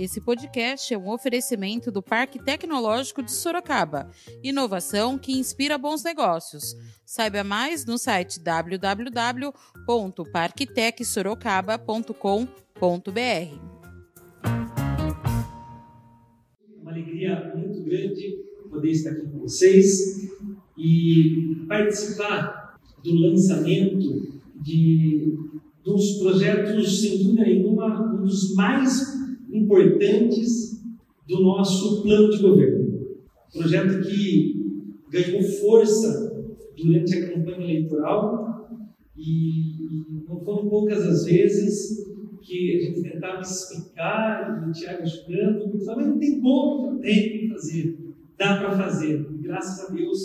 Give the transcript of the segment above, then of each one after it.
Esse podcast é um oferecimento do Parque Tecnológico de Sorocaba. Inovação que inspira bons negócios. Saiba mais no site www.parktecsorocaba.com.br. Uma alegria muito grande poder estar aqui com vocês e participar do lançamento de dos projetos, sem dúvida nenhuma, um dos mais importantes do nosso plano de governo. Projeto que ganhou força durante a campanha eleitoral e não foram poucas as vezes que a gente tentava explicar, o Tiago ajudando, e falava, mas não tem como, tem que fazer, dá para fazer. E graças a Deus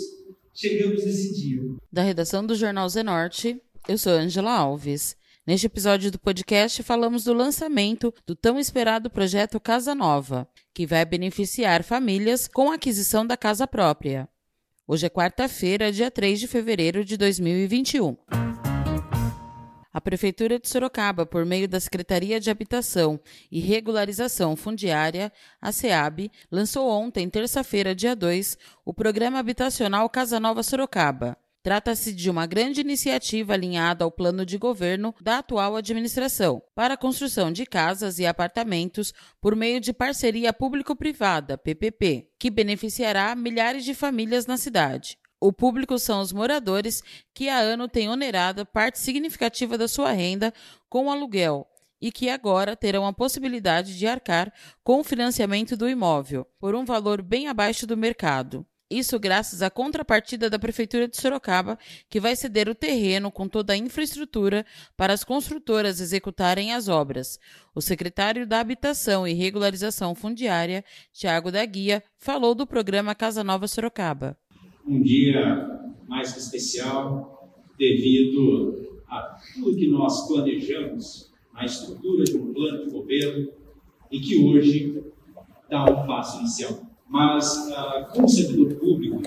chegamos nesse dia. Da redação do Jornal Zenorte, eu sou Angela Alves. Neste episódio do podcast, falamos do lançamento do tão esperado projeto Casa Nova, que vai beneficiar famílias com a aquisição da casa própria. Hoje é quarta-feira, dia 3 de fevereiro de 2021. A Prefeitura de Sorocaba, por meio da Secretaria de Habitação e Regularização Fundiária, a SEAB, lançou ontem, terça-feira, dia 2, o Programa Habitacional Casa Nova Sorocaba. Trata-se de uma grande iniciativa alinhada ao plano de governo da atual administração para a construção de casas e apartamentos por meio de parceria público-privada, PPP, que beneficiará milhares de famílias na cidade. O público são os moradores que há ano têm onerado parte significativa da sua renda com aluguel e que agora terão a possibilidade de arcar com o financiamento do imóvel por um valor bem abaixo do mercado. Isso graças à contrapartida da Prefeitura de Sorocaba, que vai ceder o terreno com toda a infraestrutura para as construtoras executarem as obras. O secretário da Habitação e Regularização Fundiária, Tiago da Guia, falou do programa Casa Nova Sorocaba. Um dia mais especial devido a tudo que nós planejamos, a estrutura de um plano de governo e que hoje dá um passo inicial mas ah, como servidor público,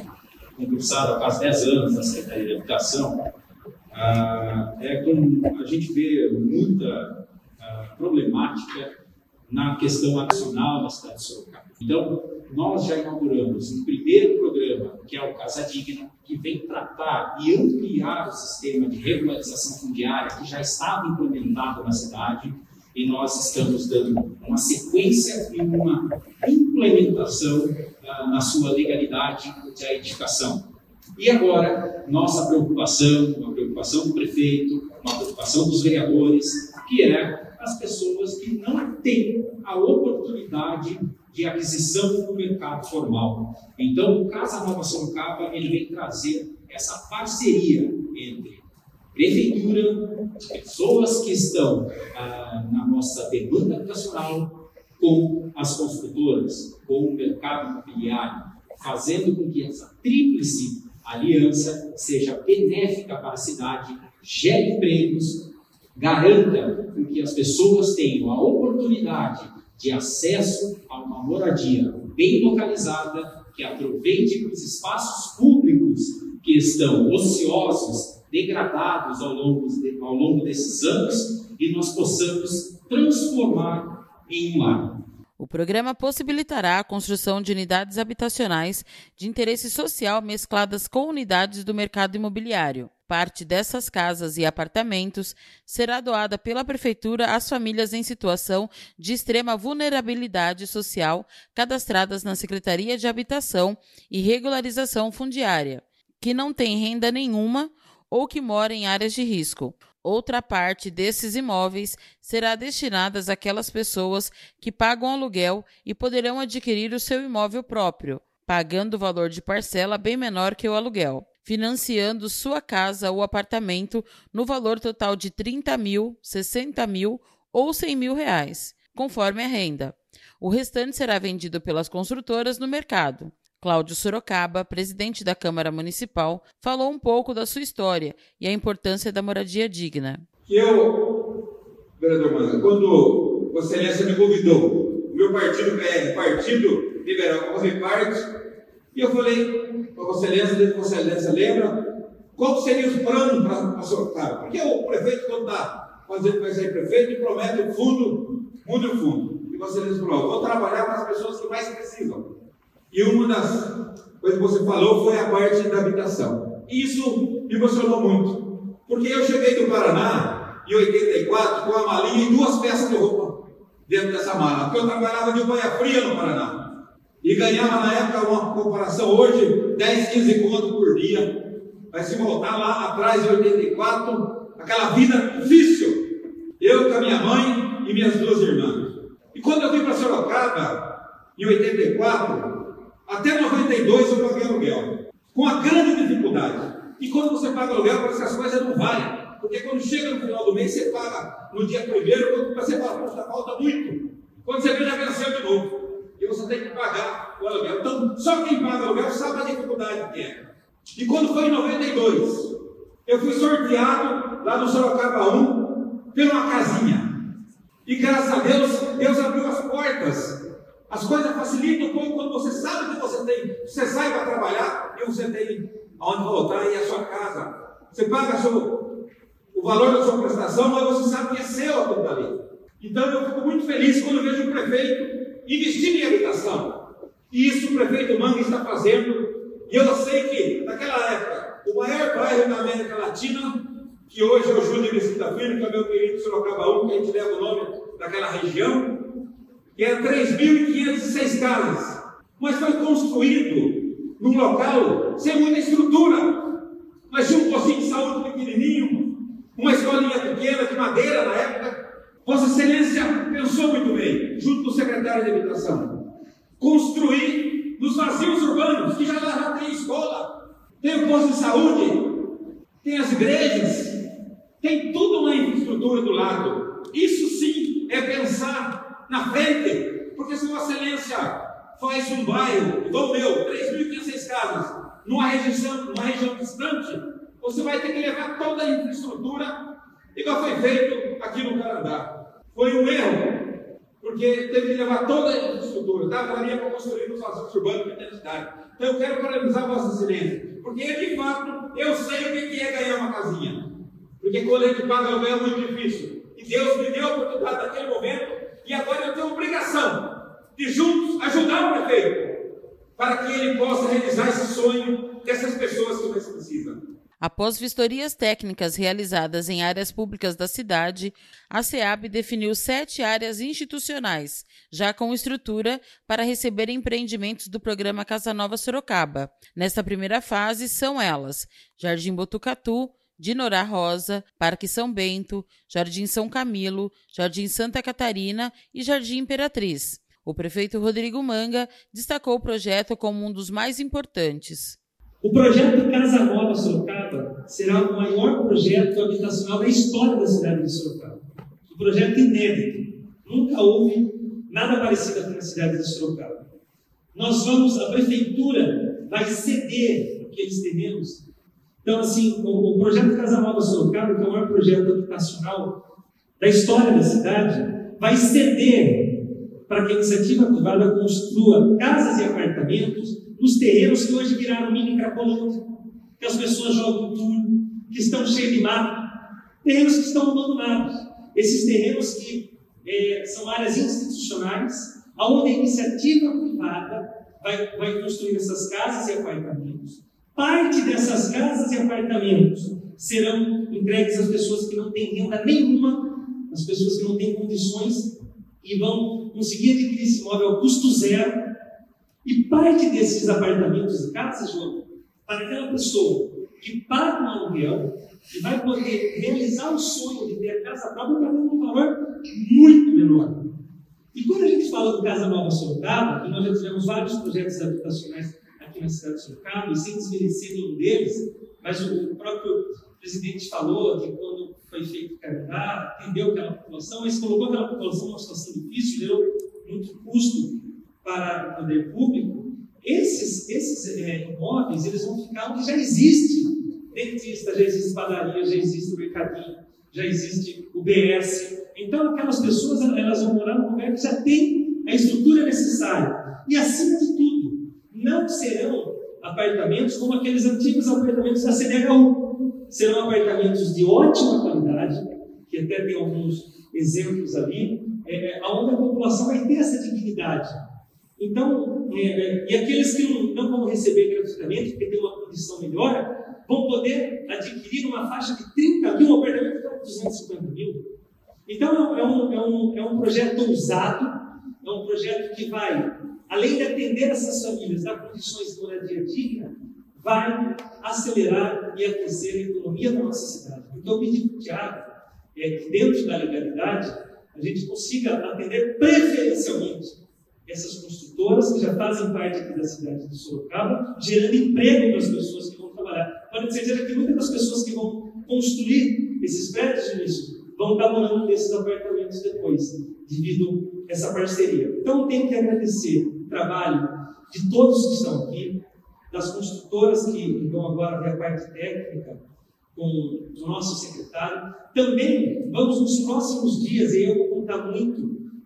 concursado há quase 10 anos na Secretaria de Educação, ah, é com, a gente vê muita ah, problemática na questão adicional da cidade de Sorocaba. Então, nós já inauguramos um primeiro programa, que é o Casa Digna, que vem tratar e ampliar o sistema de regularização fundiária que já estava implementado na cidade, e nós estamos dando uma sequência e uma implementação uh, na sua legalidade da edificação. E agora, nossa preocupação, uma preocupação do prefeito, uma preocupação dos vereadores, que é as pessoas que não têm a oportunidade de aquisição no mercado formal. Então, o Casa Nova Sorocaba ele vem trazer essa parceria entre prefeitura, pessoas que estão ah, na nossa demanda habitacional com as construtoras, com o mercado imobiliário, fazendo com que essa tríplice aliança seja benéfica para a cidade, gere empregos, garanta que as pessoas tenham a oportunidade de acesso a uma moradia bem localizada, que aproveite os espaços públicos que estão ociosos degradados ao longo, ao longo desses anos e nós possamos transformar em um lar. O programa possibilitará a construção de unidades habitacionais de interesse social mescladas com unidades do mercado imobiliário. Parte dessas casas e apartamentos será doada pela Prefeitura às famílias em situação de extrema vulnerabilidade social cadastradas na Secretaria de Habitação e Regularização Fundiária, que não têm renda nenhuma ou que mora em áreas de risco. Outra parte desses imóveis será destinada àquelas pessoas que pagam aluguel e poderão adquirir o seu imóvel próprio, pagando o valor de parcela bem menor que o aluguel, financiando sua casa ou apartamento no valor total de 30 mil, 60 mil ou 100 mil reais, conforme a renda. O restante será vendido pelas construtoras no mercado. Cláudio Sorocaba, presidente da Câmara Municipal, falou um pouco da sua história e a importância da moradia digna. Eu, vereador Manga, quando Vossa Excelência me convidou, o meu partido PR, Partido Liberal, para fazer parte, e eu falei para Vossa Excelência, Vossa Excelência lembra, qual seria os planos para Sorocaba? Porque o prefeito, quando está fazendo, vai sair prefeito, promete o fundo, muda o fundo. Vossa Excelência falou: vou trabalhar para as pessoas que mais precisam. E uma das coisas que você falou foi a parte da habitação. Isso me emocionou muito. Porque eu cheguei do Paraná em 84 com a malinha e duas peças de roupa dentro dessa mala. Porque eu trabalhava de banha fria no Paraná. E ganhava na época uma comparação hoje, 10, 15 conto por dia. Mas se voltar lá atrás em 84, aquela vida difícil. Eu com a minha mãe e minhas duas irmãs. E quando eu vim para Sorocaba, em 84, até 92 eu paguei aluguel. Com a grande dificuldade. E quando você paga aluguel, parece que as coisas não valem. Porque quando chega no final do mês, você paga no dia primeiro, quando você fala, poxa, falta muito. Quando você vê, já venceu de novo. E você tem que pagar o aluguel. Então, só quem paga aluguel sabe a dificuldade que é. E quando foi em 92, eu fui sorteado lá no Sorocaba 1 pela casinha. E graças a Deus, Deus abriu as portas. As coisas facilitam um pouco quando você sabe que você tem, você sai para trabalhar e você tem aonde voltar e a sua casa. Você paga seu, o valor da sua prestação, mas você sabe que é seu aquilo dali. Então eu fico muito feliz quando vejo o prefeito investir em habitação. E isso o prefeito Manga está fazendo. E eu sei que, naquela época, o maior bairro da América Latina que hoje é o Júlio Mesquita Filho, que é meu querido Sorocaba 1, que a gente leva o nome daquela região, que era 3.506 casas, mas foi construído num local sem muita estrutura, mas tinha um postinho de saúde pequenininho, uma escolinha pequena de madeira na época. Vossa Excelência pensou muito bem, junto com o secretário de Habitação, construir nos vazios urbanos, que já lá já tem escola, tem o posto de saúde, tem as igrejas, tem toda uma infraestrutura do lado. Isso sim é pensar na frente, porque se Vossa Excelência faz um bairro, igual meu, 3.500 casas, numa região, numa região distante, você vai ter que levar toda a infraestrutura, igual foi feito aqui no Canadá. Foi um erro, porque teve que levar toda a infraestrutura, daria para construir nos vazios urbanos da cidade. Então eu quero parabenizar Vossa Excelência, porque de fato eu sei o que é ganhar uma casinha. Porque quando a gente paga aluguel é muito difícil. E Deus me deu a oportunidade naquele momento, e agora eu tenho obrigação de juntos ajudar o prefeito, para que ele possa realizar esse sonho dessas pessoas que mais precisam. Após vistorias técnicas realizadas em áreas públicas da cidade, a SEAB definiu sete áreas institucionais, já com estrutura para receber empreendimentos do programa Casa Nova Sorocaba. Nesta primeira fase são elas: Jardim Botucatu, Dinorá Rosa, Parque São Bento, Jardim São Camilo, Jardim Santa Catarina e Jardim Imperatriz. O prefeito Rodrigo Manga destacou o projeto como um dos mais importantes. O projeto Casa Nova Sorocaba será o maior projeto habitacional da história da cidade de Sorocaba. Um projeto inédito. Nunca houve nada parecido aqui na cidade de Sorocaba. Nós vamos, a prefeitura vai ceder aqueles terrenos então, assim, o, o projeto Casa Nova Sorocaba, que é o maior projeto habitacional da história da cidade, vai ceder para que a iniciativa privada construa casas e apartamentos nos terrenos que hoje viraram mini cracolândia, que as pessoas jogam tudo, que estão cheios de mato, terrenos que estão abandonados. Esses terrenos que é, são áreas institucionais, onde a iniciativa privada vai, vai construir essas casas e apartamentos Parte dessas casas e apartamentos serão entregues às pessoas que não têm renda nenhuma, às pessoas que não têm condições e vão conseguir adquirir esse imóvel ao custo zero. E parte desses apartamentos e casas, João, para aquela pessoa que paga um aluguel e vai poder realizar o sonho de ter a casa própria pagando um valor muito menor. E quando a gente fala do Casa Nova Sorocaba, e nós já tivemos vários projetos habitacionais aqui na cidade de Sorocaba, e sem desmerecer nenhum deles, mas o próprio presidente falou de quando foi feito o Canadá, atendeu aquela população, mas colocou aquela população numa situação difícil, deu muito custo para o poder público. Esses, esses é, imóveis eles vão ficar onde já existe dentista, já existe padaria, já existe mercadinho, já existe o BS. Então, aquelas pessoas elas vão morar num lugar que já tem a estrutura necessária. E, acima de tudo, serão apartamentos como aqueles antigos apartamentos da CDHU. Serão apartamentos de ótima qualidade, que até tem alguns exemplos ali. é, onde a população vai ter essa dignidade. Então, é, é, e aqueles que não, vão receber gratuitamente, porque tem uma condição melhor, vão poder adquirir uma faixa de 30 mil, um apartamento para 250 mil. Então, é um, é, um, é um projeto ousado, é um projeto que vai, além de atender essas famílias, dar condições de moradia digna, vai acelerar e aquecer a economia da nossa cidade. Porque o objetivo do Tiago é que, dentro da legalidade, a gente consiga atender preferencialmente essas construtoras que já fazem parte aqui da cidade de Sorocaba, gerando emprego para as pessoas que vão trabalhar. Pode certeza que muitas das pessoas que vão construir esses prédios nisso vão estar morando nesses apartamentos depois, devido a essa parceria. Então, tenho que agradecer trabalho de todos que estão aqui, das construtoras que vão agora ver a parte técnica com o nosso secretário. Também vamos nos próximos dias, e eu vou contar muito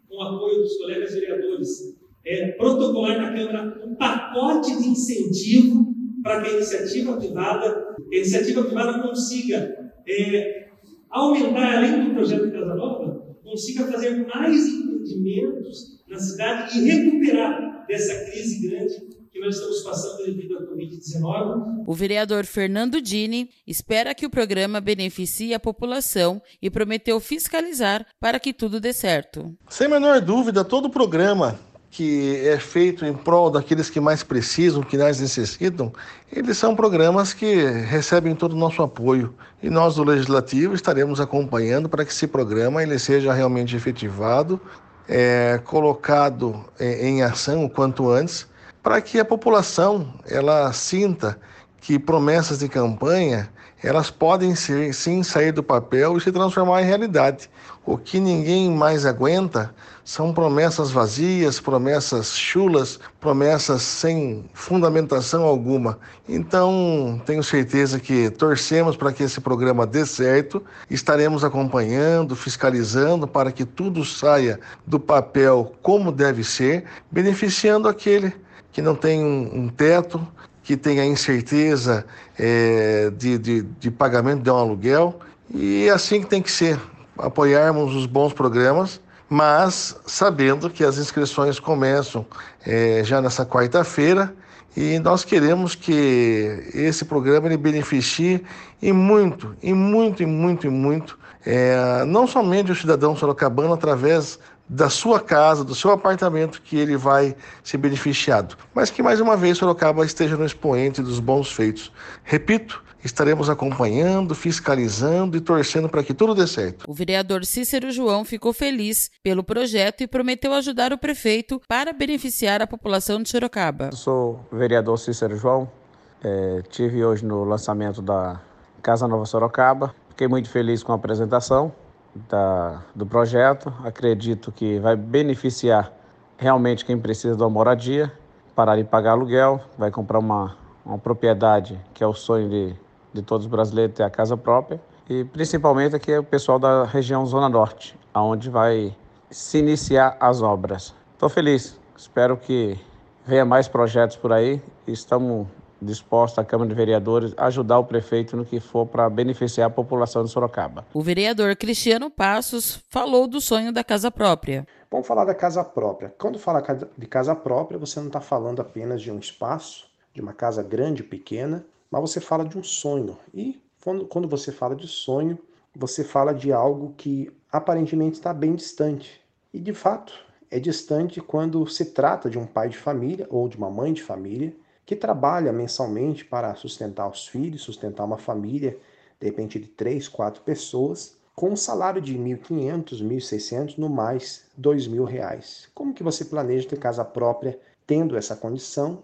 com o apoio dos colegas vereadores, é, protocolar na Câmara um pacote de incentivo para que a iniciativa privada, a iniciativa privada consiga é, aumentar, além do projeto Casa Nova, consiga fazer mais empreendimentos na cidade e recuperar dessa crise grande que nós estamos passando devido à Covid-19. O vereador Fernando Dini espera que o programa beneficie a população e prometeu fiscalizar para que tudo dê certo. Sem menor dúvida, todo o programa que é feito em prol daqueles que mais precisam, que mais necessitam, eles são programas que recebem todo o nosso apoio. E nós do Legislativo estaremos acompanhando para que esse programa ele seja realmente efetivado, é, colocado é, em ação o quanto antes, para que a população ela sinta que promessas de campanha elas podem ser, sim sair do papel e se transformar em realidade. O que ninguém mais aguenta são promessas vazias, promessas chulas, promessas sem fundamentação alguma. Então, tenho certeza que torcemos para que esse programa dê certo, estaremos acompanhando, fiscalizando para que tudo saia do papel como deve ser, beneficiando aquele que não tem um, teto, que tem a incerteza é, de, de, de pagamento de um aluguel. E é assim que tem que ser, apoiarmos os bons programas, mas sabendo que as inscrições começam é, já nessa quarta-feira e nós queremos que esse programa ele beneficie e muito, e muito, e muito, e muito, é, não somente o cidadão sorocabano através da sua casa, do seu apartamento que ele vai ser beneficiado. Mas que mais uma vez Sorocaba esteja no expoente dos bons feitos. Repito, estaremos acompanhando, fiscalizando e torcendo para que tudo dê certo. O vereador Cícero João ficou feliz pelo projeto e prometeu ajudar o prefeito para beneficiar a população de Sorocaba. Eu sou o vereador Cícero João, é, tive hoje no lançamento da Casa Nova Sorocaba, fiquei muito feliz com a apresentação da, do projeto. Acredito que vai beneficiar realmente quem precisa de uma moradia, parar de pagar aluguel, vai comprar uma, uma propriedade que é o sonho de, de todos os brasileiros ter a casa própria. E principalmente aqui é o pessoal da região Zona Norte, aonde vai se iniciar as obras. Estou feliz, espero que venha mais projetos por aí. Estamos disposta a Câmara de Vereadores a ajudar o prefeito no que for para beneficiar a população de Sorocaba. O vereador Cristiano Passos falou do sonho da casa própria. Vamos falar da casa própria. Quando fala de casa própria, você não está falando apenas de um espaço, de uma casa grande, ou pequena, mas você fala de um sonho. E quando você fala de sonho, você fala de algo que aparentemente está bem distante. E de fato, é distante quando se trata de um pai de família ou de uma mãe de família que trabalha mensalmente para sustentar os filhos, sustentar uma família, de repente de três, quatro pessoas, com um salário de 1.500, 1.600, no mais R$ reais. Como que você planeja ter casa própria tendo essa condição,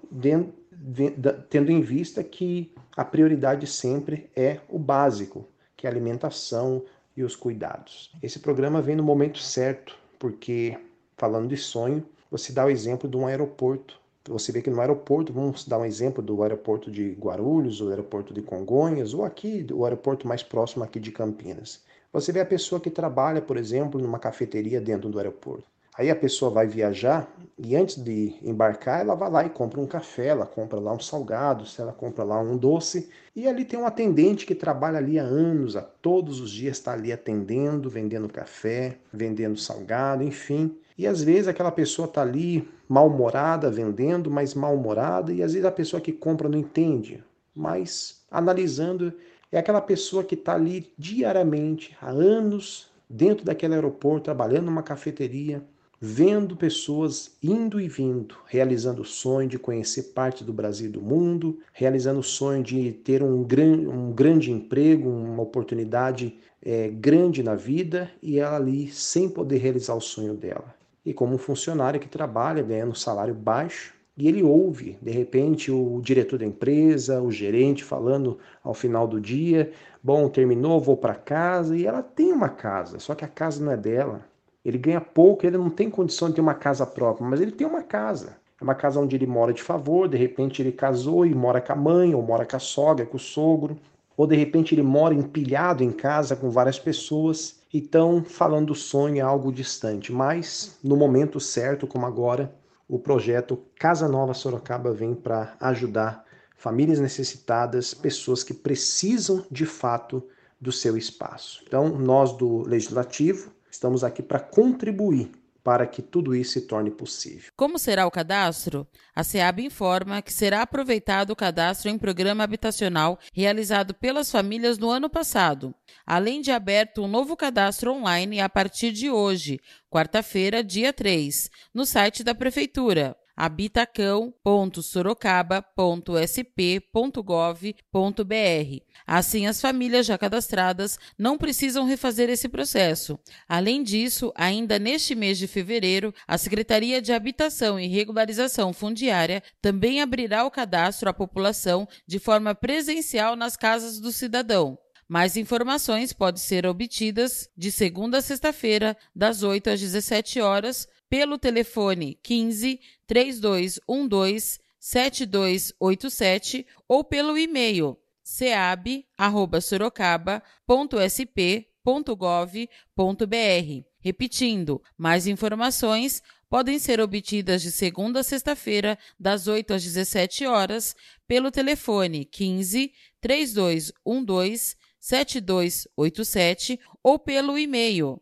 tendo em vista que a prioridade sempre é o básico, que é a alimentação e os cuidados. Esse programa vem no momento certo, porque falando de sonho, você dá o exemplo de um aeroporto você vê que no aeroporto, vamos dar um exemplo do aeroporto de Guarulhos, o aeroporto de Congonhas, ou aqui, o aeroporto mais próximo aqui de Campinas. Você vê a pessoa que trabalha, por exemplo, numa cafeteria dentro do aeroporto. Aí a pessoa vai viajar e antes de embarcar, ela vai lá e compra um café, ela compra lá um salgado, se ela compra lá um doce, e ali tem um atendente que trabalha ali há anos, a todos os dias está ali atendendo, vendendo café, vendendo salgado, enfim. E às vezes aquela pessoa está ali mal-humorada, vendendo, mas mal-humorada, e às vezes a pessoa que compra não entende. Mas analisando, é aquela pessoa que está ali diariamente, há anos, dentro daquele aeroporto, trabalhando numa cafeteria, vendo pessoas indo e vindo, realizando o sonho de conhecer parte do Brasil e do mundo, realizando o sonho de ter um, gran, um grande emprego, uma oportunidade é, grande na vida e ela ali sem poder realizar o sonho dela. E como um funcionário que trabalha ganhando salário baixo, e ele ouve, de repente, o diretor da empresa, o gerente falando ao final do dia: Bom, terminou, vou para casa. E ela tem uma casa, só que a casa não é dela. Ele ganha pouco, ele não tem condição de ter uma casa própria, mas ele tem uma casa. É uma casa onde ele mora de favor, de repente ele casou e mora com a mãe, ou mora com a sogra, com o sogro, ou de repente ele mora empilhado em casa com várias pessoas. Então, falando do sonho é algo distante, mas no momento certo, como agora, o projeto Casa Nova Sorocaba vem para ajudar famílias necessitadas, pessoas que precisam de fato do seu espaço. Então, nós do Legislativo Estamos aqui para contribuir para que tudo isso se torne possível. Como será o cadastro? A SEAB informa que será aproveitado o cadastro em programa habitacional realizado pelas famílias no ano passado, além de aberto um novo cadastro online a partir de hoje, quarta-feira, dia 3, no site da Prefeitura habitacão.sorocaba.sp.gov.br. Assim, as famílias já cadastradas não precisam refazer esse processo. Além disso, ainda neste mês de fevereiro, a Secretaria de Habitação e Regularização Fundiária também abrirá o cadastro à população de forma presencial nas casas do cidadão. Mais informações podem ser obtidas de segunda a sexta-feira, das 8 às 17 horas, pelo telefone 15 3212 7287 ou pelo e-mail ceab@sorocaba.sp.gov.br. Repetindo, mais informações podem ser obtidas de segunda a sexta-feira, das 8 às 17 horas, pelo telefone 15 3212 7287 ou pelo e-mail